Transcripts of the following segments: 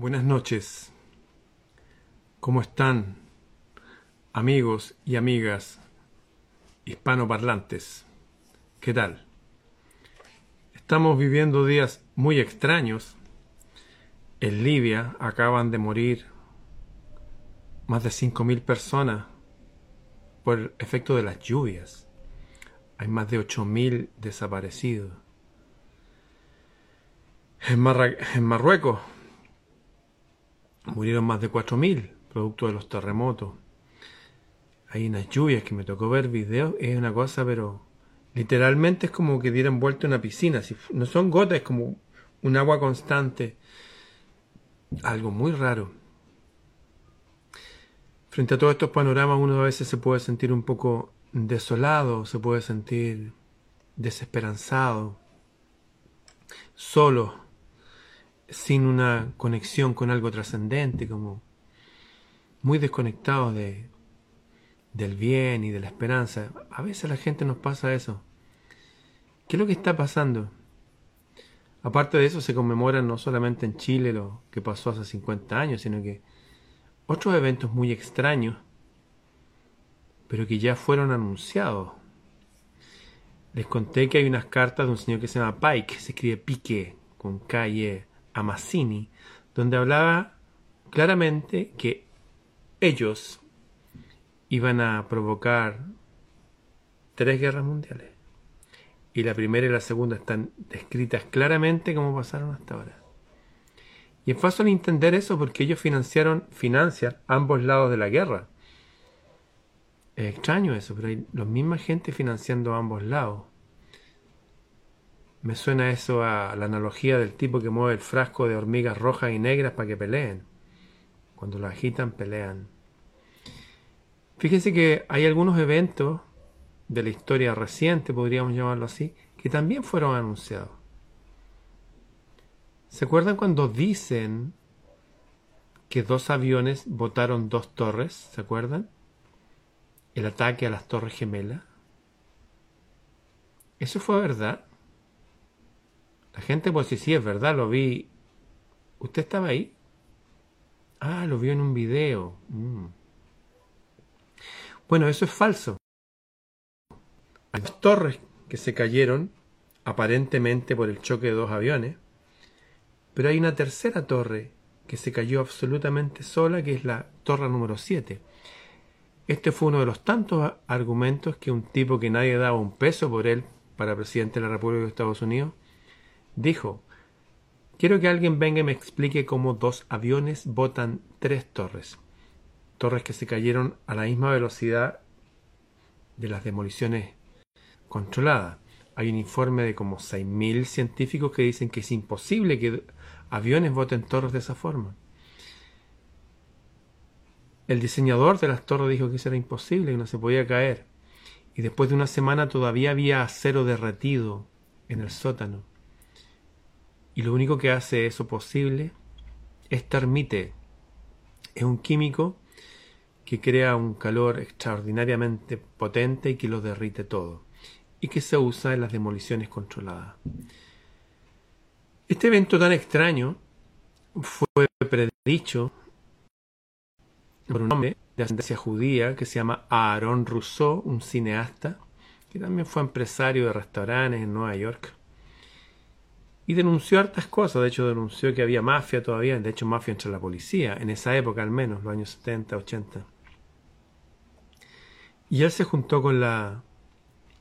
Buenas noches. ¿Cómo están, amigos y amigas hispanoparlantes? ¿Qué tal? Estamos viviendo días muy extraños. En Libia acaban de morir más de 5.000 personas por efecto de las lluvias. Hay más de 8.000 desaparecidos. En, en Marruecos Murieron más de 4.000 producto de los terremotos. Hay unas lluvias que me tocó ver videos, es una cosa, pero literalmente es como que dieran vuelta una piscina. Si no son gotas, es como un agua constante. Algo muy raro. Frente a todos estos panoramas uno a veces se puede sentir un poco desolado, se puede sentir desesperanzado, solo sin una conexión con algo trascendente, como muy desconectados de, del bien y de la esperanza. A veces la gente nos pasa eso. ¿Qué es lo que está pasando? Aparte de eso, se conmemora no solamente en Chile lo que pasó hace 50 años, sino que otros eventos muy extraños, pero que ya fueron anunciados. Les conté que hay unas cartas de un señor que se llama Pike, se escribe Pique, con K-I-E, a Mazzini, donde hablaba claramente que ellos iban a provocar tres guerras mundiales. Y la primera y la segunda están descritas claramente como pasaron hasta ahora. Y es fácil entender eso porque ellos financiaron, financian ambos lados de la guerra. Es extraño eso, pero hay la misma gente financiando ambos lados. Me suena eso a la analogía del tipo que mueve el frasco de hormigas rojas y negras para que peleen. Cuando lo agitan, pelean. Fíjense que hay algunos eventos de la historia reciente, podríamos llamarlo así, que también fueron anunciados. ¿Se acuerdan cuando dicen que dos aviones botaron dos torres? ¿Se acuerdan? El ataque a las torres gemelas. ¿Eso fue verdad? La gente, pues sí, sí, es verdad, lo vi. ¿Usted estaba ahí? Ah, lo vio en un video. Mm. Bueno, eso es falso. Hay torres que se cayeron, aparentemente por el choque de dos aviones, pero hay una tercera torre que se cayó absolutamente sola, que es la torre número 7. Este fue uno de los tantos argumentos que un tipo que nadie daba un peso por él para presidente de la República de Estados Unidos Dijo, quiero que alguien venga y me explique cómo dos aviones botan tres torres. Torres que se cayeron a la misma velocidad de las demoliciones controladas. Hay un informe de como 6.000 científicos que dicen que es imposible que aviones boten torres de esa forma. El diseñador de las torres dijo que eso era imposible, que no se podía caer. Y después de una semana todavía había acero derretido en el sótano. Y lo único que hace eso posible es termite. Es un químico que crea un calor extraordinariamente potente y que lo derrite todo. Y que se usa en las demoliciones controladas. Este evento tan extraño fue predicho por un hombre de ascendencia judía que se llama Aaron Rousseau, un cineasta, que también fue empresario de restaurantes en Nueva York y denunció hartas cosas. De hecho, denunció que había mafia todavía, de hecho, mafia entre la policía, en esa época al menos, los años 70, 80. Y él se juntó con la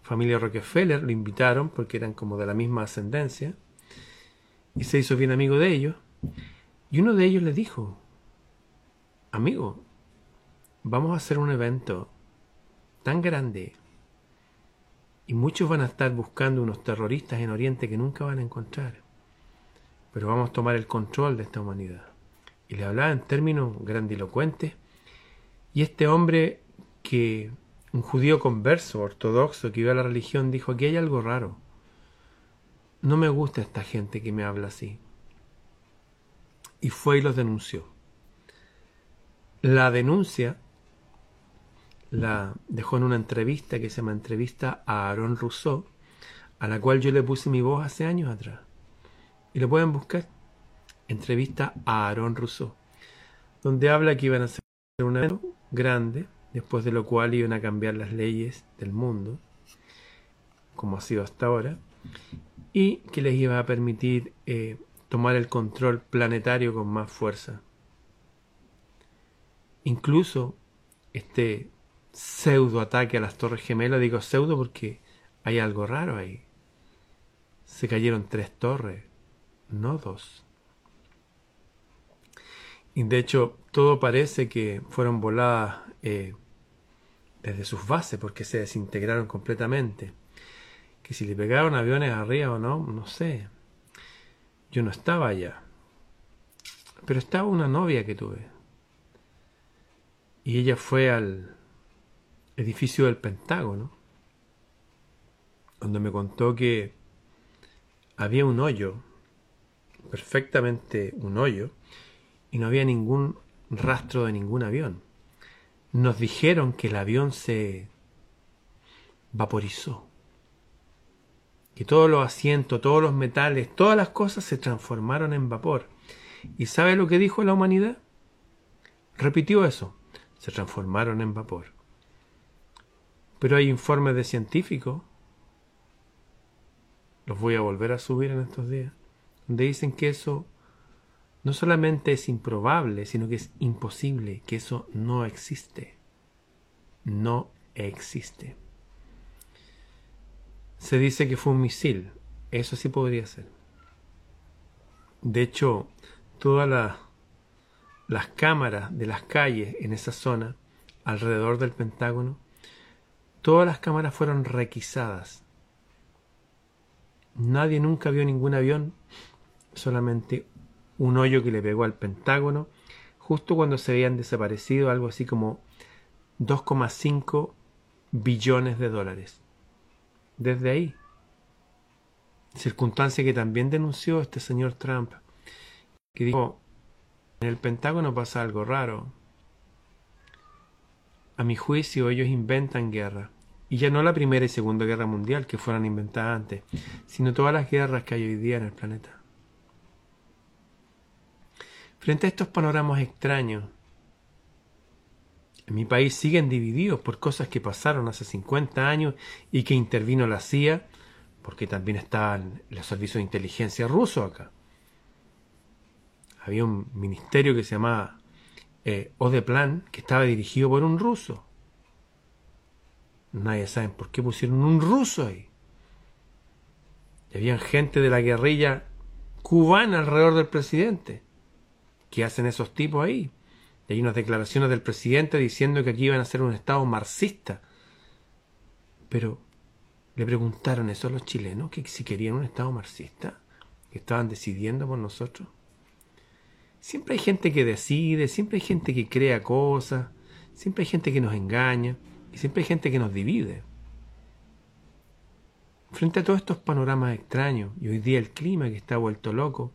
familia Rockefeller, lo invitaron porque eran como de la misma ascendencia, y se hizo bien amigo de ellos. Y uno de ellos le dijo, amigo, vamos a hacer un evento tan grande y muchos van a estar buscando unos terroristas en Oriente que nunca van a encontrar. Pero vamos a tomar el control de esta humanidad. Y le hablaba en términos grandilocuentes. Y este hombre que, un judío converso, ortodoxo, que iba a la religión, dijo, aquí hay algo raro. No me gusta esta gente que me habla así. Y fue y los denunció. La denuncia la dejó en una entrevista que se llama Entrevista a Aaron Rousseau, a la cual yo le puse mi voz hace años atrás. Y lo pueden buscar. entrevista a Aaron Rousseau, donde habla que iban a hacer un evento grande, después de lo cual iban a cambiar las leyes del mundo, como ha sido hasta ahora, y que les iba a permitir eh, tomar el control planetario con más fuerza. Incluso este pseudo ataque a las Torres Gemelas, digo pseudo porque hay algo raro ahí. Se cayeron tres torres, no dos. Y de hecho, todo parece que fueron voladas eh, desde sus bases porque se desintegraron completamente. Que si le pegaron aviones arriba o no, no sé. Yo no estaba allá. Pero estaba una novia que tuve. Y ella fue al edificio del Pentágono, donde me contó que había un hoyo, perfectamente un hoyo, y no había ningún rastro de ningún avión. Nos dijeron que el avión se vaporizó, que todos los asientos, todos los metales, todas las cosas se transformaron en vapor. ¿Y sabe lo que dijo la humanidad? Repitió eso, se transformaron en vapor. Pero hay informes de científicos, los voy a volver a subir en estos días, donde dicen que eso no solamente es improbable, sino que es imposible, que eso no existe. No existe. Se dice que fue un misil. Eso sí podría ser. De hecho, todas las cámaras de las calles en esa zona, alrededor del Pentágono, todas las cámaras fueron requisadas. Nadie nunca vio ningún avión, solamente un hoyo que le pegó al Pentágono justo cuando se habían desaparecido algo así como 2,5 billones de dólares. Desde ahí. Circunstancia que también denunció este señor Trump, que dijo, en el Pentágono pasa algo raro. A mi juicio ellos inventan guerra. Y ya no la Primera y Segunda Guerra Mundial que fueron inventadas antes, sino todas las guerras que hay hoy día en el planeta. Frente a estos panoramas extraños, mi país siguen divididos por cosas que pasaron hace 50 años y que intervino la CIA, porque también estaban los servicios de inteligencia rusos acá. Había un ministerio que se llamaba eh, Odeplan, que estaba dirigido por un ruso. Nadie sabe por qué pusieron un ruso ahí. Y había gente de la guerrilla cubana alrededor del presidente. ¿Qué hacen esos tipos ahí? Y hay unas declaraciones del presidente diciendo que aquí iban a ser un Estado marxista. Pero le preguntaron eso a los chilenos, que si querían un Estado marxista, que estaban decidiendo por nosotros. Siempre hay gente que decide, siempre hay gente que crea cosas, siempre hay gente que nos engaña y siempre hay gente que nos divide. Frente a todos estos panoramas extraños y hoy día el clima que está vuelto loco,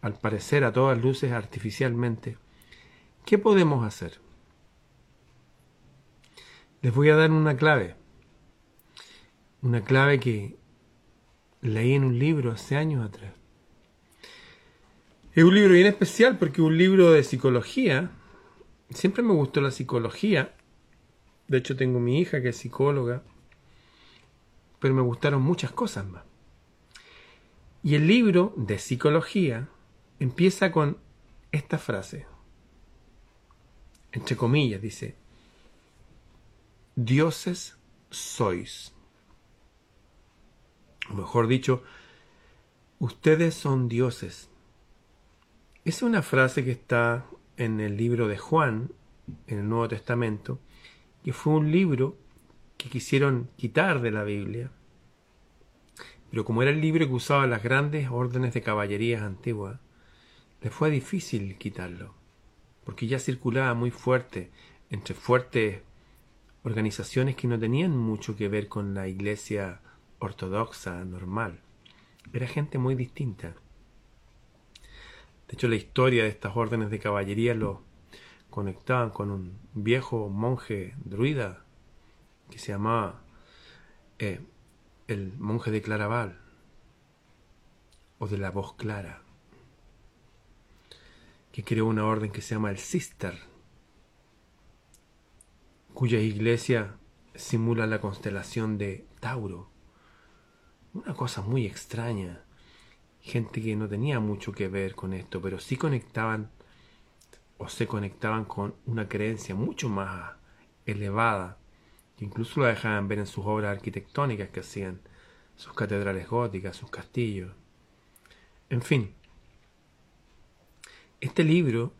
al parecer a todas luces artificialmente, ¿qué podemos hacer? Les voy a dar una clave. Una clave que leí en un libro hace años atrás. Es un libro bien especial porque es un libro de psicología. Siempre me gustó la psicología. De hecho, tengo mi hija que es psicóloga. Pero me gustaron muchas cosas más. Y el libro de psicología empieza con esta frase, entre comillas, dice, dioses sois. O mejor dicho, ustedes son dioses. Es una frase que está en el libro de Juan, en el Nuevo Testamento, que fue un libro que quisieron quitar de la Biblia. Pero como era el libro que usaba las grandes órdenes de caballerías antiguas, le fue difícil quitarlo, porque ya circulaba muy fuerte entre fuertes organizaciones que no tenían mucho que ver con la iglesia ortodoxa normal. Era gente muy distinta. De hecho, la historia de estas órdenes de caballería lo conectaban con un viejo monje druida que se llamaba eh, el monje de Claraval o de la voz clara. que creó una orden que se llama el Sister, cuya iglesia simula la constelación de Tauro. Una cosa muy extraña. Gente que no tenía mucho que ver con esto, pero sí conectaban o se conectaban con una creencia mucho más elevada, que incluso la dejaban ver en sus obras arquitectónicas que hacían, sus catedrales góticas, sus castillos. En fin, este libro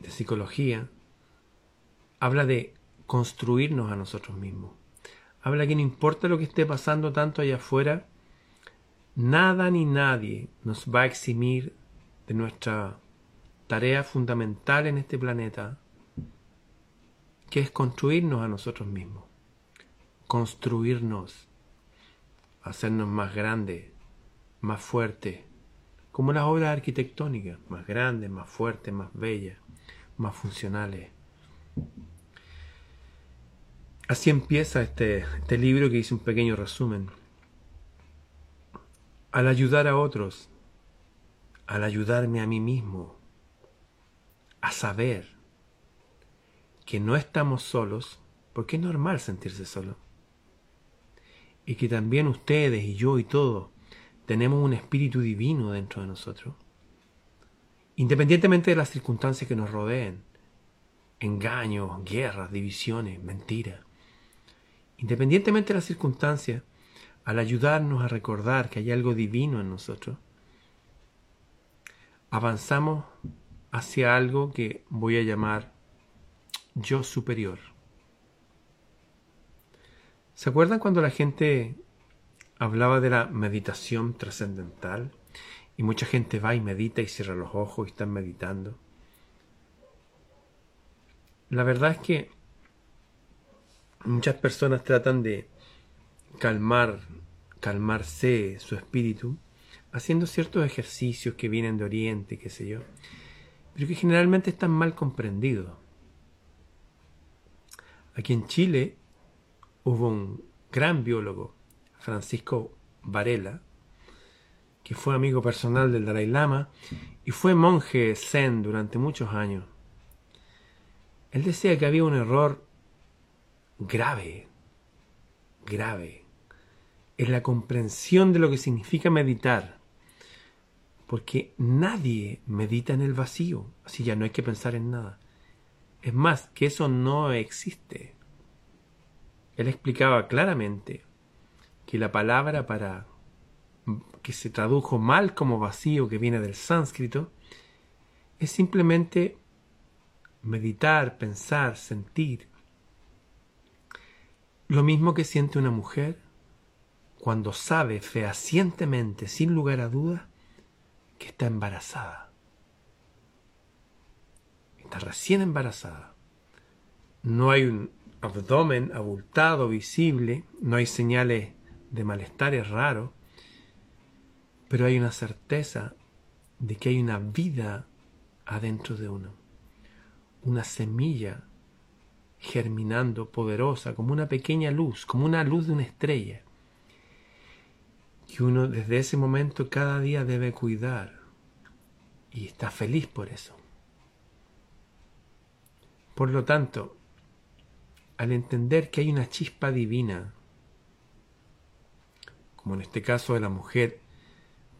de psicología habla de construirnos a nosotros mismos. Habla que no importa lo que esté pasando tanto allá afuera, nada ni nadie nos va a eximir de nuestra tarea fundamental en este planeta, que es construirnos a nosotros mismos. Construirnos, hacernos más grandes, más fuertes, como las obras arquitectónicas, más grandes, más fuertes, más bellas, más funcionales. Así empieza este, este libro que hice un pequeño resumen. Al ayudar a otros, al ayudarme a mí mismo, a saber que no estamos solos, porque es normal sentirse solo, y que también ustedes y yo y todos tenemos un espíritu divino dentro de nosotros, independientemente de las circunstancias que nos rodeen, engaños, guerras, divisiones, mentiras, independientemente de las circunstancias, al ayudarnos a recordar que hay algo divino en nosotros, avanzamos hacia algo que voy a llamar yo superior. ¿Se acuerdan cuando la gente hablaba de la meditación trascendental y mucha gente va y medita y cierra los ojos y están meditando. La verdad es que muchas personas tratan de calmar, calmarse su espíritu haciendo ciertos ejercicios que vienen de Oriente, qué sé yo, pero que generalmente están mal comprendidos. Aquí en Chile hubo un gran biólogo Francisco Varela, que fue amigo personal del Dalai Lama y fue monje zen durante muchos años. Él decía que había un error grave, grave, en la comprensión de lo que significa meditar, porque nadie medita en el vacío, así ya no hay que pensar en nada. Es más, que eso no existe. Él explicaba claramente que la palabra para que se tradujo mal como vacío, que viene del sánscrito, es simplemente meditar, pensar, sentir. Lo mismo que siente una mujer cuando sabe fehacientemente, sin lugar a duda, que está embarazada. Está recién embarazada. No hay un abdomen abultado, visible, no hay señales de malestar es raro, pero hay una certeza de que hay una vida adentro de uno, una semilla germinando poderosa, como una pequeña luz, como una luz de una estrella, que uno desde ese momento cada día debe cuidar y está feliz por eso. Por lo tanto, al entender que hay una chispa divina como en este caso de la mujer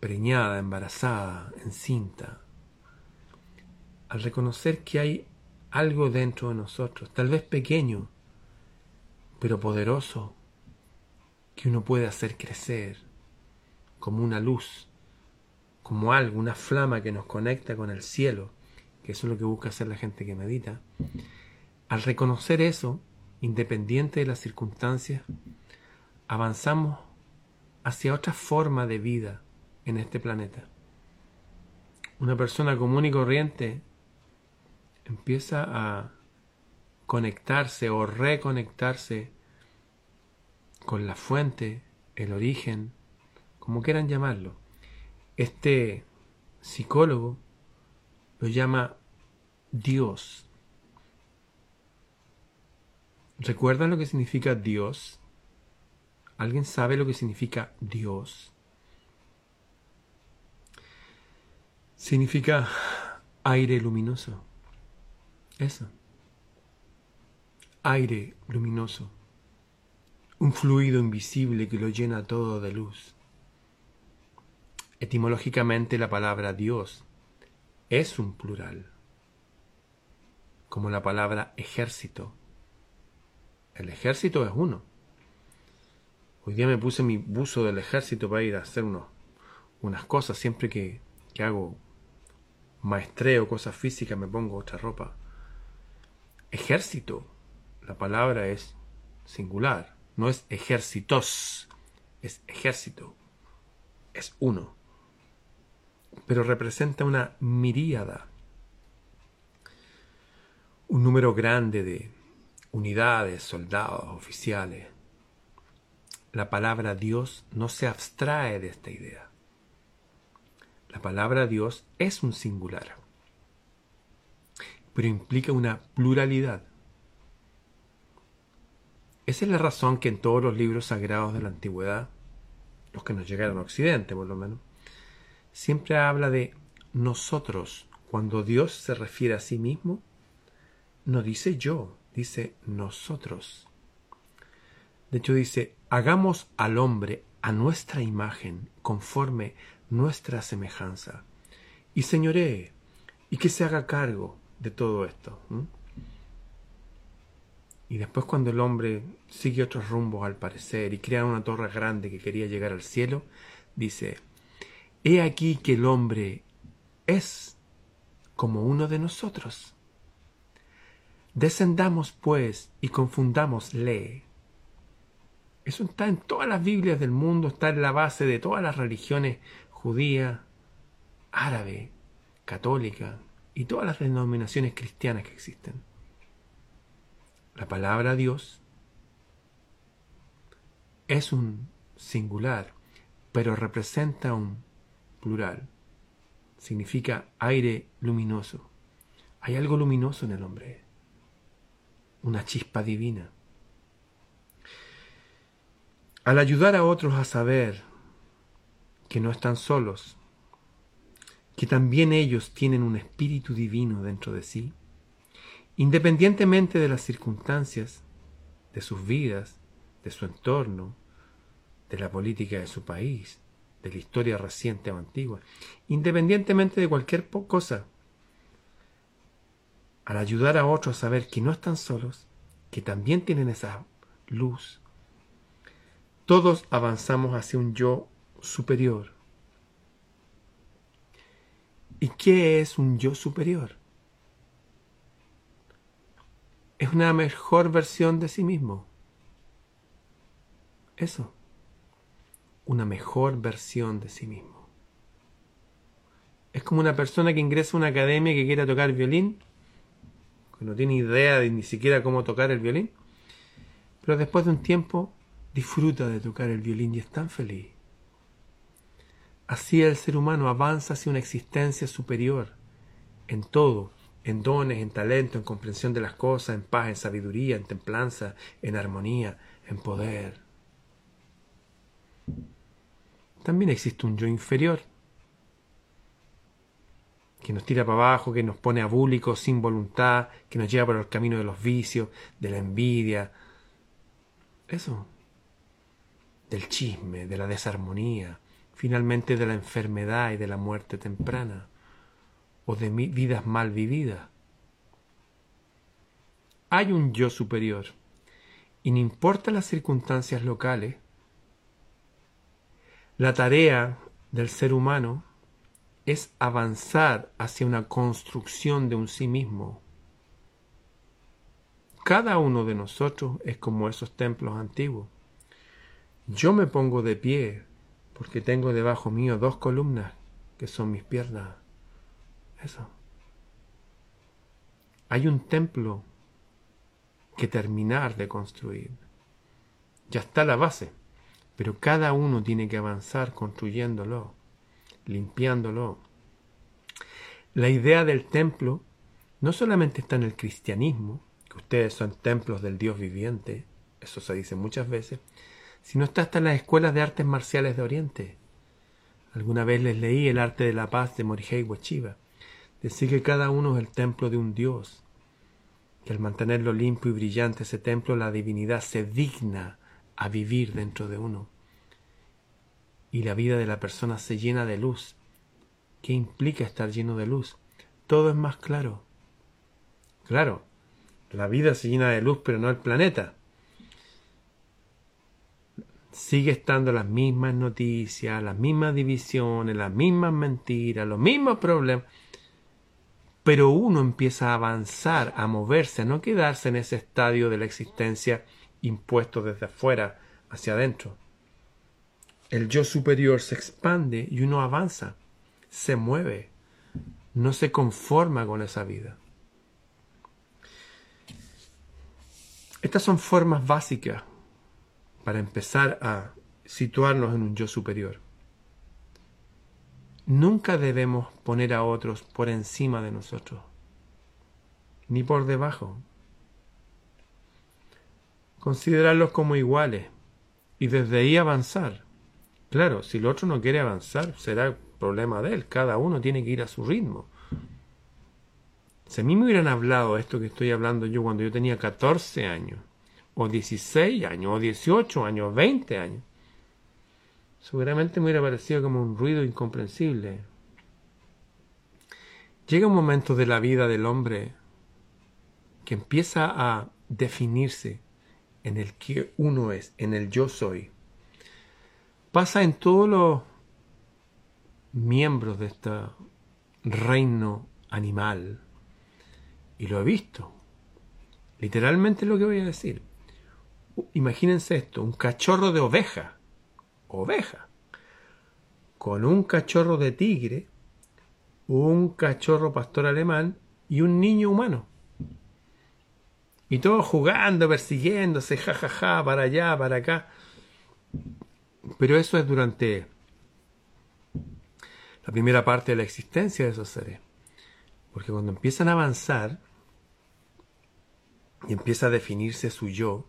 preñada, embarazada, encinta, al reconocer que hay algo dentro de nosotros, tal vez pequeño, pero poderoso, que uno puede hacer crecer como una luz, como algo, una flama que nos conecta con el cielo, que eso es lo que busca hacer la gente que medita, al reconocer eso, independiente de las circunstancias, avanzamos hacia otra forma de vida en este planeta. Una persona común y corriente empieza a conectarse o reconectarse con la fuente, el origen, como quieran llamarlo. Este psicólogo lo llama Dios. ¿Recuerdan lo que significa Dios? ¿Alguien sabe lo que significa Dios? Significa aire luminoso. Eso. Aire luminoso. Un fluido invisible que lo llena todo de luz. Etimológicamente la palabra Dios es un plural, como la palabra ejército. El ejército es uno. Hoy día me puse mi buzo del ejército para ir a hacer unos, unas cosas. Siempre que, que hago maestreo, cosas físicas, me pongo otra ropa. Ejército, la palabra es singular, no es ejércitos, es ejército, es uno, pero representa una miríada, un número grande de unidades, soldados, oficiales. La palabra Dios no se abstrae de esta idea. La palabra Dios es un singular, pero implica una pluralidad. Esa es la razón que en todos los libros sagrados de la antigüedad, los que nos llegaron a Occidente por lo menos, siempre habla de nosotros. Cuando Dios se refiere a sí mismo, no dice yo, dice nosotros. De hecho dice, hagamos al hombre a nuestra imagen, conforme nuestra semejanza, y señoree, y que se haga cargo de todo esto. Y después cuando el hombre sigue otros rumbos al parecer y crea una torre grande que quería llegar al cielo, dice, He aquí que el hombre es como uno de nosotros. Descendamos pues y confundámosle. Eso está en todas las Biblias del mundo, está en la base de todas las religiones judía, árabe, católica y todas las denominaciones cristianas que existen. La palabra Dios es un singular, pero representa un plural. Significa aire luminoso. Hay algo luminoso en el hombre, una chispa divina. Al ayudar a otros a saber que no están solos, que también ellos tienen un espíritu divino dentro de sí, independientemente de las circunstancias, de sus vidas, de su entorno, de la política de su país, de la historia reciente o antigua, independientemente de cualquier cosa, al ayudar a otros a saber que no están solos, que también tienen esa luz, todos avanzamos hacia un yo superior. ¿Y qué es un yo superior? Es una mejor versión de sí mismo. Eso. Una mejor versión de sí mismo. Es como una persona que ingresa a una academia que quiera tocar violín, que no tiene idea de ni siquiera cómo tocar el violín, pero después de un tiempo disfruta de tocar el violín y es tan feliz. Así el ser humano avanza hacia una existencia superior en todo, en dones, en talento, en comprensión de las cosas, en paz, en sabiduría, en templanza, en armonía, en poder. También existe un yo inferior que nos tira para abajo, que nos pone abúlicos sin voluntad, que nos lleva por el camino de los vicios, de la envidia. Eso. Del chisme, de la desarmonía, finalmente de la enfermedad y de la muerte temprana, o de vidas mal vividas. Hay un yo superior, y no importa las circunstancias locales, la tarea del ser humano es avanzar hacia una construcción de un sí mismo. Cada uno de nosotros es como esos templos antiguos. Yo me pongo de pie porque tengo debajo mío dos columnas que son mis piernas. Eso. Hay un templo que terminar de construir. Ya está la base, pero cada uno tiene que avanzar construyéndolo, limpiándolo. La idea del templo no solamente está en el cristianismo, que ustedes son templos del Dios viviente, eso se dice muchas veces, si no está hasta en las escuelas de artes marciales de Oriente. Alguna vez les leí El arte de la paz de Morihei Ueshiba. decir que cada uno es el templo de un Dios, que al mantenerlo limpio y brillante ese templo, la divinidad se digna a vivir dentro de uno. Y la vida de la persona se llena de luz. ¿Qué implica estar lleno de luz? Todo es más claro. Claro, la vida se llena de luz, pero no el planeta. Sigue estando las mismas noticias, las mismas divisiones, las mismas mentiras, los mismos problemas. Pero uno empieza a avanzar, a moverse, a no quedarse en ese estadio de la existencia impuesto desde afuera hacia adentro. El yo superior se expande y uno avanza, se mueve, no se conforma con esa vida. Estas son formas básicas para empezar a situarnos en un yo superior. Nunca debemos poner a otros por encima de nosotros, ni por debajo. Considerarlos como iguales y desde ahí avanzar. Claro, si el otro no quiere avanzar, será problema de él. Cada uno tiene que ir a su ritmo. Si a mí me hubieran hablado esto que estoy hablando yo cuando yo tenía 14 años, o 16 años, o 18 años, 20 años, seguramente me hubiera parecido como un ruido incomprensible. Llega un momento de la vida del hombre que empieza a definirse en el que uno es, en el yo soy. Pasa en todos los miembros de este reino animal y lo he visto. Literalmente lo que voy a decir. Imagínense esto, un cachorro de oveja, oveja, con un cachorro de tigre, un cachorro pastor alemán y un niño humano. Y todos jugando, persiguiéndose, jajaja, ja, ja, para allá, para acá. Pero eso es durante la primera parte de la existencia de esos seres. Porque cuando empiezan a avanzar y empieza a definirse su yo,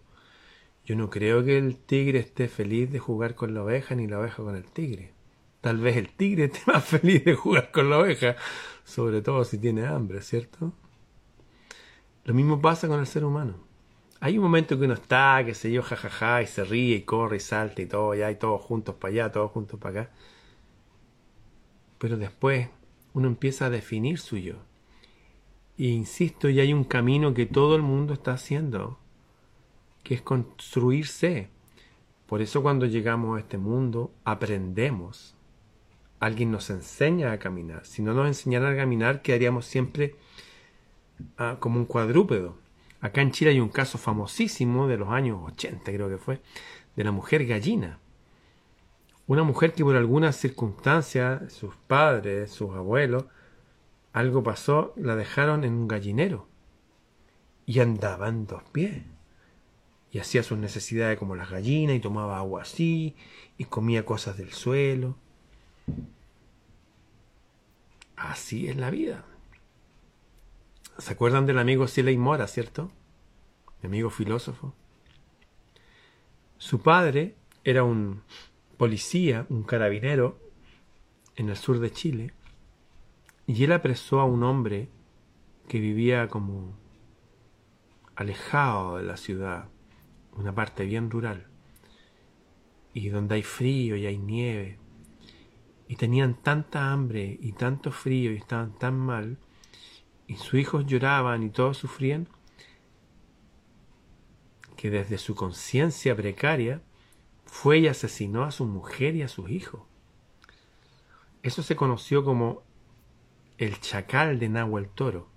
yo no creo que el tigre esté feliz de jugar con la oveja ni la oveja con el tigre. Tal vez el tigre esté más feliz de jugar con la oveja, sobre todo si tiene hambre, ¿cierto? Lo mismo pasa con el ser humano. Hay un momento que uno está, que se yo, jajaja, y se ríe y corre y salta y todo, ya, y todos juntos para allá, todos juntos para acá. Pero después uno empieza a definir su yo. Y insisto, y hay un camino que todo el mundo está haciendo, que es construirse. Por eso cuando llegamos a este mundo aprendemos. Alguien nos enseña a caminar. Si no nos enseñara a caminar, quedaríamos siempre como un cuadrúpedo. Acá en Chile hay un caso famosísimo de los años 80, creo que fue, de la mujer gallina. Una mujer que por alguna circunstancia, sus padres, sus abuelos, algo pasó, la dejaron en un gallinero. Y andaba en dos pies. Y hacía sus necesidades como las gallinas y tomaba agua así y comía cosas del suelo. Así es la vida. ¿Se acuerdan del amigo Siley Mora, cierto? Mi amigo filósofo. Su padre era un policía, un carabinero en el sur de Chile y él apresó a un hombre que vivía como alejado de la ciudad, una parte bien rural, y donde hay frío y hay nieve, y tenían tanta hambre y tanto frío y estaban tan mal, y sus hijos lloraban y todos sufrían, que desde su conciencia precaria fue y asesinó a su mujer y a sus hijos. Eso se conoció como el chacal de Nahuel Toro,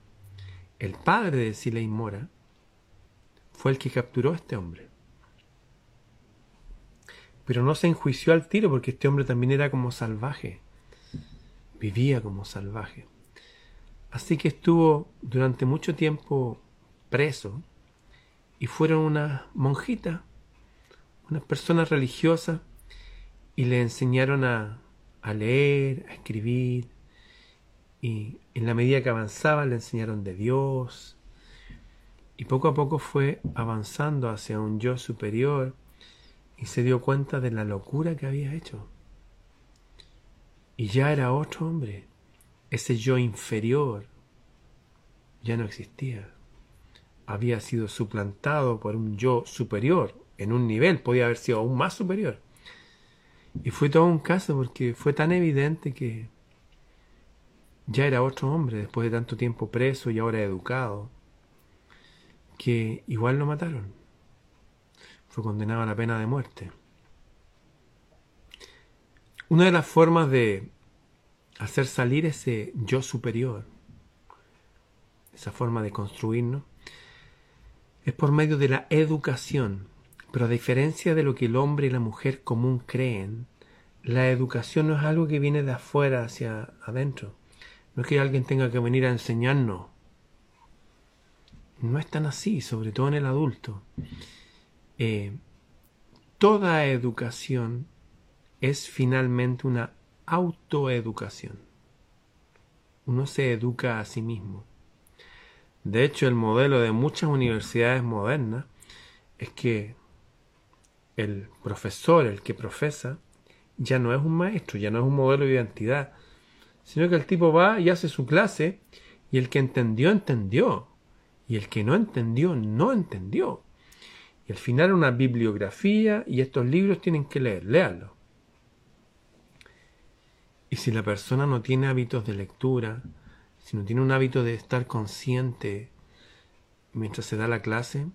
el padre de Siley Mora, fue el que capturó a este hombre. Pero no se enjuició al tiro porque este hombre también era como salvaje, vivía como salvaje. Así que estuvo durante mucho tiempo preso y fueron unas monjitas, unas personas religiosas, y le enseñaron a, a leer, a escribir, y en la medida que avanzaba le enseñaron de Dios y poco a poco fue avanzando hacia un yo superior y se dio cuenta de la locura que había hecho. Y ya era otro hombre, ese yo inferior ya no existía. Había sido suplantado por un yo superior, en un nivel, podía haber sido aún más superior. Y fue todo un caso porque fue tan evidente que ya era otro hombre después de tanto tiempo preso y ahora educado, que igual lo mataron. Fue condenado a la pena de muerte. Una de las formas de hacer salir ese yo superior, esa forma de construirnos, es por medio de la educación. Pero a diferencia de lo que el hombre y la mujer común creen, la educación no es algo que viene de afuera hacia adentro. No es que alguien tenga que venir a enseñarnos. No es tan así, sobre todo en el adulto. Eh, toda educación es finalmente una autoeducación. Uno se educa a sí mismo. De hecho, el modelo de muchas universidades modernas es que el profesor, el que profesa, ya no es un maestro, ya no es un modelo de identidad, sino que el tipo va y hace su clase y el que entendió, entendió, y el que no entendió, no entendió. Y al final una bibliografía y estos libros tienen que leer, léanlo. Y si la persona no tiene hábitos de lectura, si no tiene un hábito de estar consciente mientras se da la clase,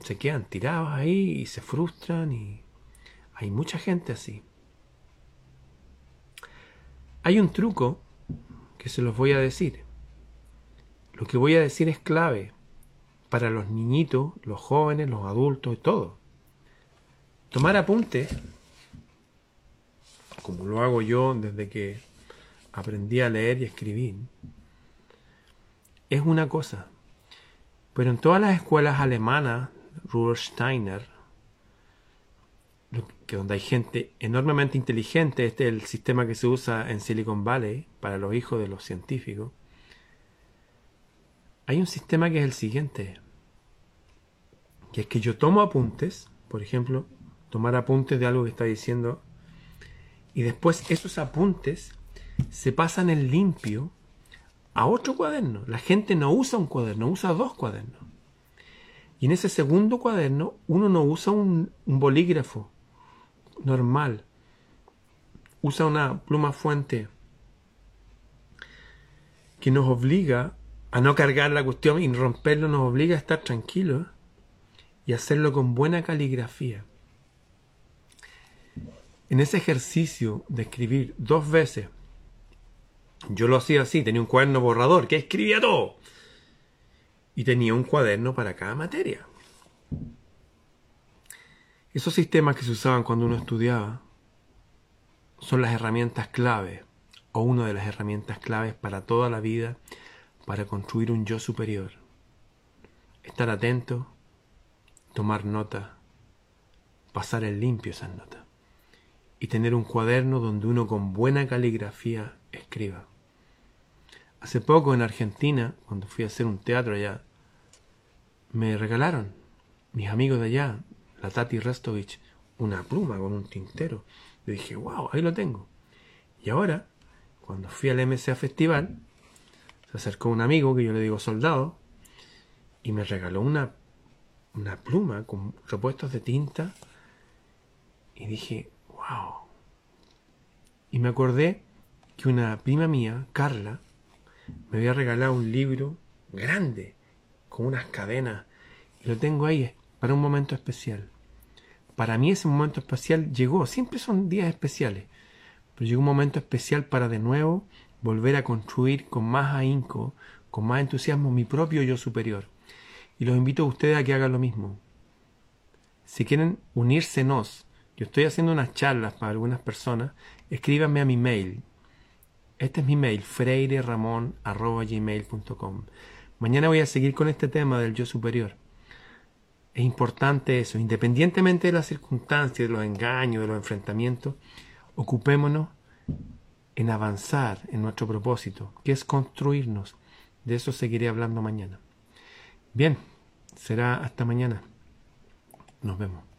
se quedan tirados ahí y se frustran y hay mucha gente así. Hay un truco que se los voy a decir. Lo que voy a decir es clave para los niñitos, los jóvenes, los adultos y todo. Tomar apuntes como lo hago yo desde que aprendí a leer y escribir, es una cosa. Pero en todas las escuelas alemanas, Rudolf Steiner, que donde hay gente enormemente inteligente, este es el sistema que se usa en Silicon Valley para los hijos de los científicos, hay un sistema que es el siguiente, que es que yo tomo apuntes, por ejemplo, tomar apuntes de algo que está diciendo y después esos apuntes se pasan en limpio a otro cuaderno. La gente no usa un cuaderno, usa dos cuadernos. Y en ese segundo cuaderno uno no usa un, bolígrafo normal, usa una pluma fuente que nos obliga a no cargar la cuestión y romperlo, nos obliga a estar tranquilos y hacerlo con buena caligrafía. En ese ejercicio de escribir dos veces, yo lo hacía así, tenía un cuaderno borrador que escribía todo. Y tenía un cuaderno para cada materia. Esos sistemas que se usaban cuando uno estudiaba son las herramientas clave o una de las herramientas claves para toda la vida para construir un yo superior. Estar atento, tomar nota, pasar en limpio esas notas y tener un cuaderno donde uno con buena caligrafía escriba. Hace poco en Argentina, cuando fui a hacer un teatro allá, me regalaron mis amigos de allá, la Tati Restovich, una pluma con un tintero. Le dije, wow, ahí lo tengo. Y ahora, cuando fui al MCA Festival, se acercó un amigo que yo le digo soldado y me regaló una, una pluma con repuestos de tinta y dije, y me acordé que una prima mía, Carla, me había regalado un libro grande, con unas cadenas, y lo tengo ahí para un momento especial. Para mí ese momento especial llegó, siempre son días especiales, pero llegó un momento especial para de nuevo volver a construir con más ahínco, con más entusiasmo mi propio yo superior. Y los invito a ustedes a que hagan lo mismo. Si quieren unírsenos yo estoy haciendo unas charlas para algunas personas. Escríbanme a mi mail. Este es mi mail, freireramon.gmail.com. Mañana voy a seguir con este tema del yo superior. Es importante eso, independientemente de las circunstancias, de los engaños, de los enfrentamientos, ocupémonos en avanzar en nuestro propósito, que es construirnos. De eso seguiré hablando mañana. Bien, será hasta mañana. Nos vemos.